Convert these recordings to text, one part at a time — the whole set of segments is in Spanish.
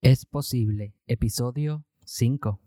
Es posible, episodio 5.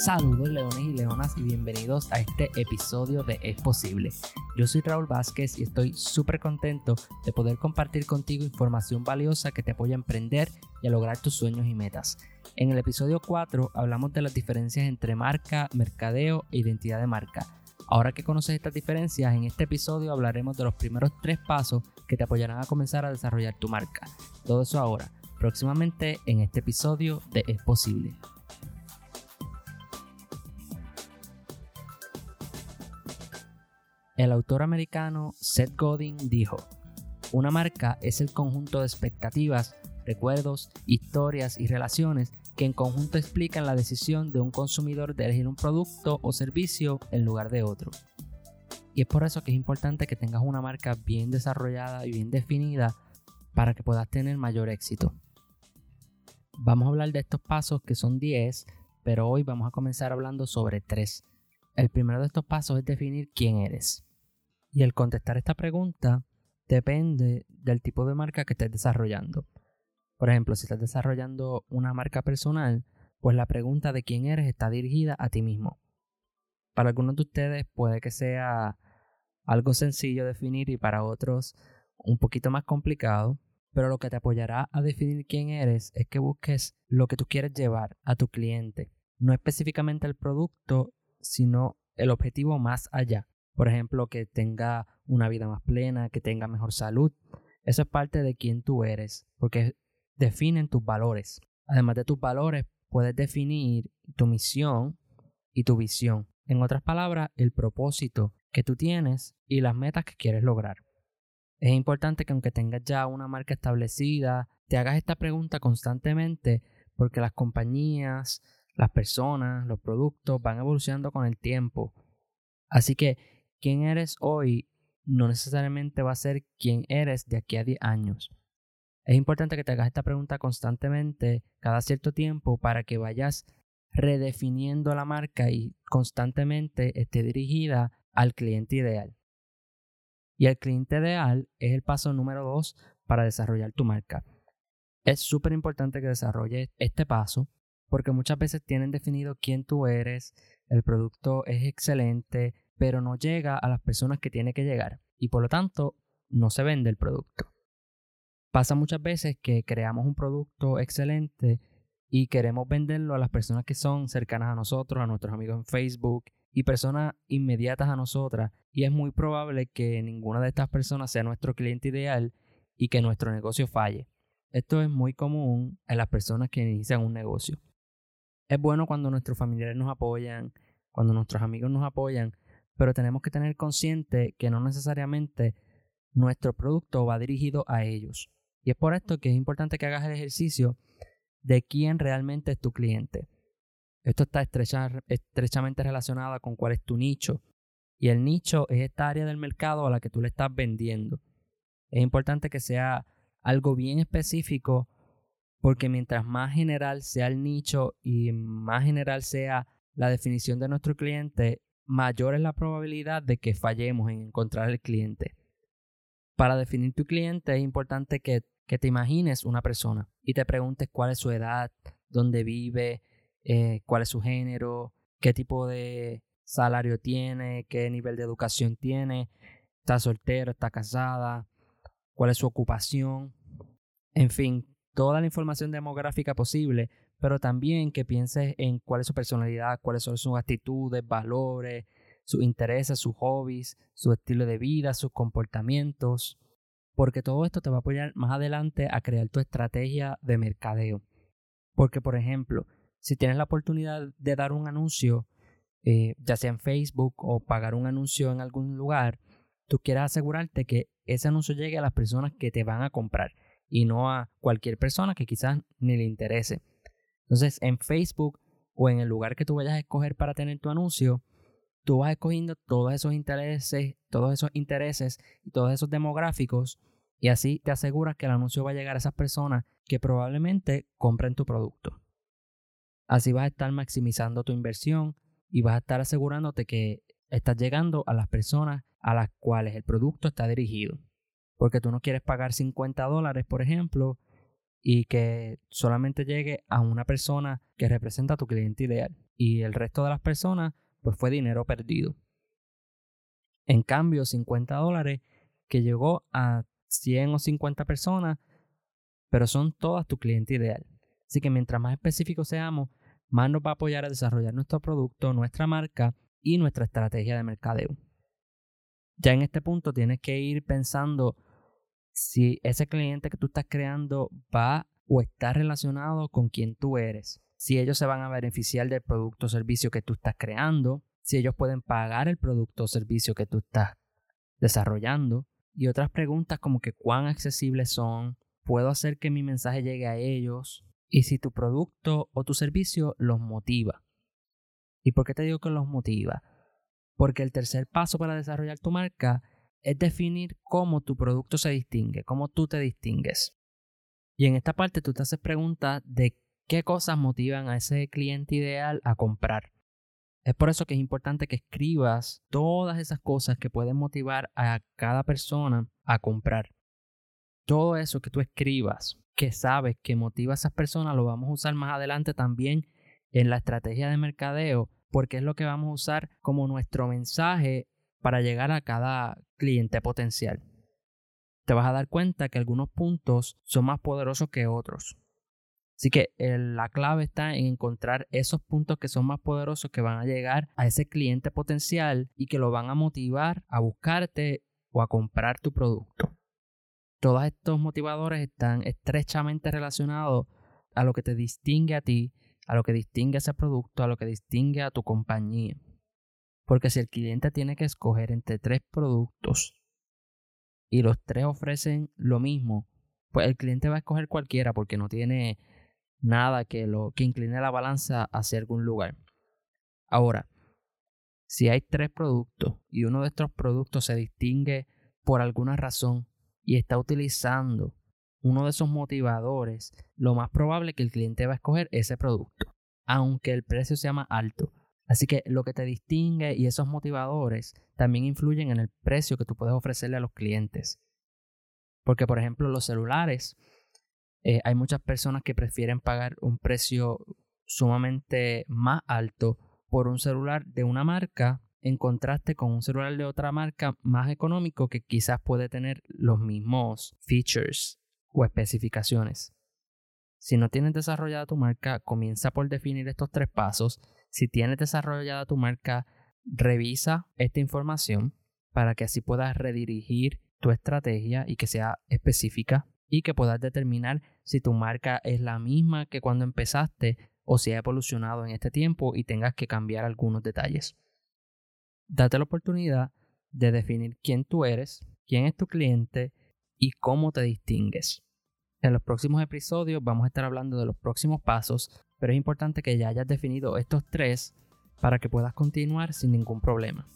Saludos leones y leonas y bienvenidos a este episodio de Es Posible. Yo soy Raúl Vázquez y estoy súper contento de poder compartir contigo información valiosa que te apoya a emprender y a lograr tus sueños y metas. En el episodio 4 hablamos de las diferencias entre marca, mercadeo e identidad de marca. Ahora que conoces estas diferencias, en este episodio hablaremos de los primeros tres pasos que te apoyarán a comenzar a desarrollar tu marca. Todo eso ahora, próximamente en este episodio de Es Posible. El autor americano Seth Godin dijo, una marca es el conjunto de expectativas, recuerdos, historias y relaciones que en conjunto explican la decisión de un consumidor de elegir un producto o servicio en lugar de otro. Y es por eso que es importante que tengas una marca bien desarrollada y bien definida para que puedas tener mayor éxito. Vamos a hablar de estos pasos que son 10, pero hoy vamos a comenzar hablando sobre 3. El primero de estos pasos es definir quién eres. Y el contestar esta pregunta depende del tipo de marca que estés desarrollando. Por ejemplo, si estás desarrollando una marca personal, pues la pregunta de quién eres está dirigida a ti mismo. Para algunos de ustedes puede que sea algo sencillo definir y para otros un poquito más complicado, pero lo que te apoyará a definir quién eres es que busques lo que tú quieres llevar a tu cliente, no específicamente el producto, sino el objetivo más allá. Por ejemplo, que tenga una vida más plena, que tenga mejor salud. Eso es parte de quién tú eres, porque definen tus valores. Además de tus valores, puedes definir tu misión y tu visión. En otras palabras, el propósito que tú tienes y las metas que quieres lograr. Es importante que aunque tengas ya una marca establecida, te hagas esta pregunta constantemente porque las compañías, las personas, los productos van evolucionando con el tiempo. Así que quién eres hoy no necesariamente va a ser quién eres de aquí a 10 años. Es importante que te hagas esta pregunta constantemente, cada cierto tiempo, para que vayas redefiniendo la marca y constantemente esté dirigida al cliente ideal. Y el cliente ideal es el paso número 2 para desarrollar tu marca. Es súper importante que desarrolles este paso porque muchas veces tienen definido quién tú eres, el producto es excelente, pero no llega a las personas que tiene que llegar y por lo tanto no se vende el producto. Pasa muchas veces que creamos un producto excelente y queremos venderlo a las personas que son cercanas a nosotros, a nuestros amigos en Facebook y personas inmediatas a nosotras y es muy probable que ninguna de estas personas sea nuestro cliente ideal y que nuestro negocio falle. Esto es muy común en las personas que inician un negocio. Es bueno cuando nuestros familiares nos apoyan, cuando nuestros amigos nos apoyan, pero tenemos que tener consciente que no necesariamente nuestro producto va dirigido a ellos. Y es por esto que es importante que hagas el ejercicio de quién realmente es tu cliente. Esto está estrechamente relacionado con cuál es tu nicho. Y el nicho es esta área del mercado a la que tú le estás vendiendo. Es importante que sea algo bien específico porque mientras más general sea el nicho y más general sea la definición de nuestro cliente, mayor es la probabilidad de que fallemos en encontrar el cliente. Para definir tu cliente es importante que, te imagines una persona y te preguntes cuál es su edad, dónde vive, eh, cuál es su género, qué tipo de salario tiene, qué nivel de educación tiene, está soltero, está casada, cuál es su ocupación, en fin, toda la información demográfica posible pero también que pienses en cuál es su personalidad, cuáles son sus actitudes, valores, sus intereses, sus hobbies, su estilo de vida, sus comportamientos, porque todo esto te va a apoyar más adelante a crear tu estrategia de mercadeo. Porque, por ejemplo, si tienes la oportunidad de dar un anuncio, eh, ya sea en Facebook o pagar un anuncio en algún lugar, tú quieres asegurarte que ese anuncio llegue a las personas que te van a comprar y no a cualquier persona que quizás ni le interese. Entonces, en Facebook o en el lugar que tú vayas a escoger para tener tu anuncio, tú vas escogiendo todos esos intereses, todos esos intereses y todos esos demográficos Y así te aseguras que el anuncio va a llegar a esas personas que probablemente compren tu producto. Así vas a estar maximizando tu inversión y vas a estar asegurándote que estás llegando a las personas a las cuales el producto está dirigido. Porque tú no quieres pagar 50 dólares, por ejemplo, y que solamente llegue a una persona que representa a tu cliente ideal. Y el resto de las personas, pues fue dinero perdido. En cambio, 50 dólares que llegó a 100 o 50 personas, pero son todas tu cliente ideal. Así que mientras más específicos seamos, más nos va a apoyar a desarrollar nuestro producto, nuestra marca y nuestra estrategia de mercadeo. Ya en este punto tienes que ir pensando si ese cliente que tú estás creando va o está relacionado con quien tú eres, si ellos se van a beneficiar del producto o servicio que tú estás creando, si ellos pueden pagar el producto o servicio que tú estás desarrollando, y otras preguntas como que cuán accesibles son, puedo hacer que mi mensaje llegue a ellos, y si tu producto o tu servicio los motiva. ¿Y por qué te digo que los motiva? Porque el tercer paso para desarrollar tu marca es definir cómo tu producto se distingue, cómo tú te distingues. Y en esta parte tú te haces preguntas de qué cosas motivan a ese cliente ideal a comprar. Es por eso que es importante que escribas todas esas cosas que pueden motivar a cada persona a comprar. Todo eso que tú escribas, que sabes que motiva a esas personas, lo vamos a usar más adelante también en la estrategia de mercadeo, porque es lo que vamos a usar como nuestro mensaje para llegar a cada cliente potencial. Te vas a dar cuenta que algunos puntos son más poderosos que otros. Así que la clave está en encontrar esos puntos que son más poderosos que van a llegar a ese cliente potencial y que lo van a motivar a buscarte o a comprar tu producto. Todos estos motivadores están estrechamente relacionados a lo que te distingue a ti, a lo que distingue a ese producto, a lo que distingue a tu compañía. Porque si el cliente tiene que escoger entre tres productos y los tres ofrecen lo mismo, pues el cliente va a escoger cualquiera porque no tiene nada que, lo, que incline la balanza hacia algún lugar. Ahora, si hay tres productos y uno de estos productos se distingue por alguna razón y está utilizando uno de esos motivadores, lo más probable es que el cliente va a escoger ese producto, aunque el precio sea más alto. Así que lo que te distingue y esos motivadores también influyen en el precio que tú puedes ofrecerle a los clientes. Porque, por ejemplo, los celulares eh, hay muchas personas que prefieren pagar un precio sumamente más alto por un celular de una marca en contraste con un celular de otra marca más económico que quizás puede tener los mismos features o especificaciones. Si no tienes desarrollada tu marca, comienza por definir estos tres pasos. Si tienes desarrollada tu marca, revisa esta información para que así puedas redirigir tu estrategia y que sea específica y que puedas determinar si tu marca es la misma que cuando empezaste o si ha evolucionado en este tiempo y tengas que cambiar algunos detalles. Date la oportunidad de definir quién tú eres, quién es tu cliente y cómo te distingues. En los próximos episodios vamos a estar hablando de los próximos pasos, pero es importante que ya hayas definido estos tres para que puedas continuar sin ningún problema.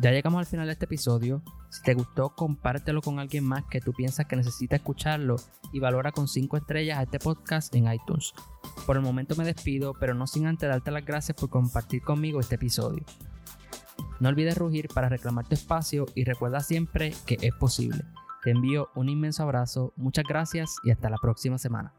Ya llegamos al final de este episodio. Si te gustó, compártelo con alguien más que tú piensas que necesita escucharlo y valora con 5 estrellas a este podcast en iTunes. Por el momento me despido, pero no sin antes darte las gracias por compartir conmigo este episodio. No olvides rugir para reclamar tu espacio y recuerda siempre que es posible. Te envío un inmenso abrazo, muchas gracias y hasta la próxima semana.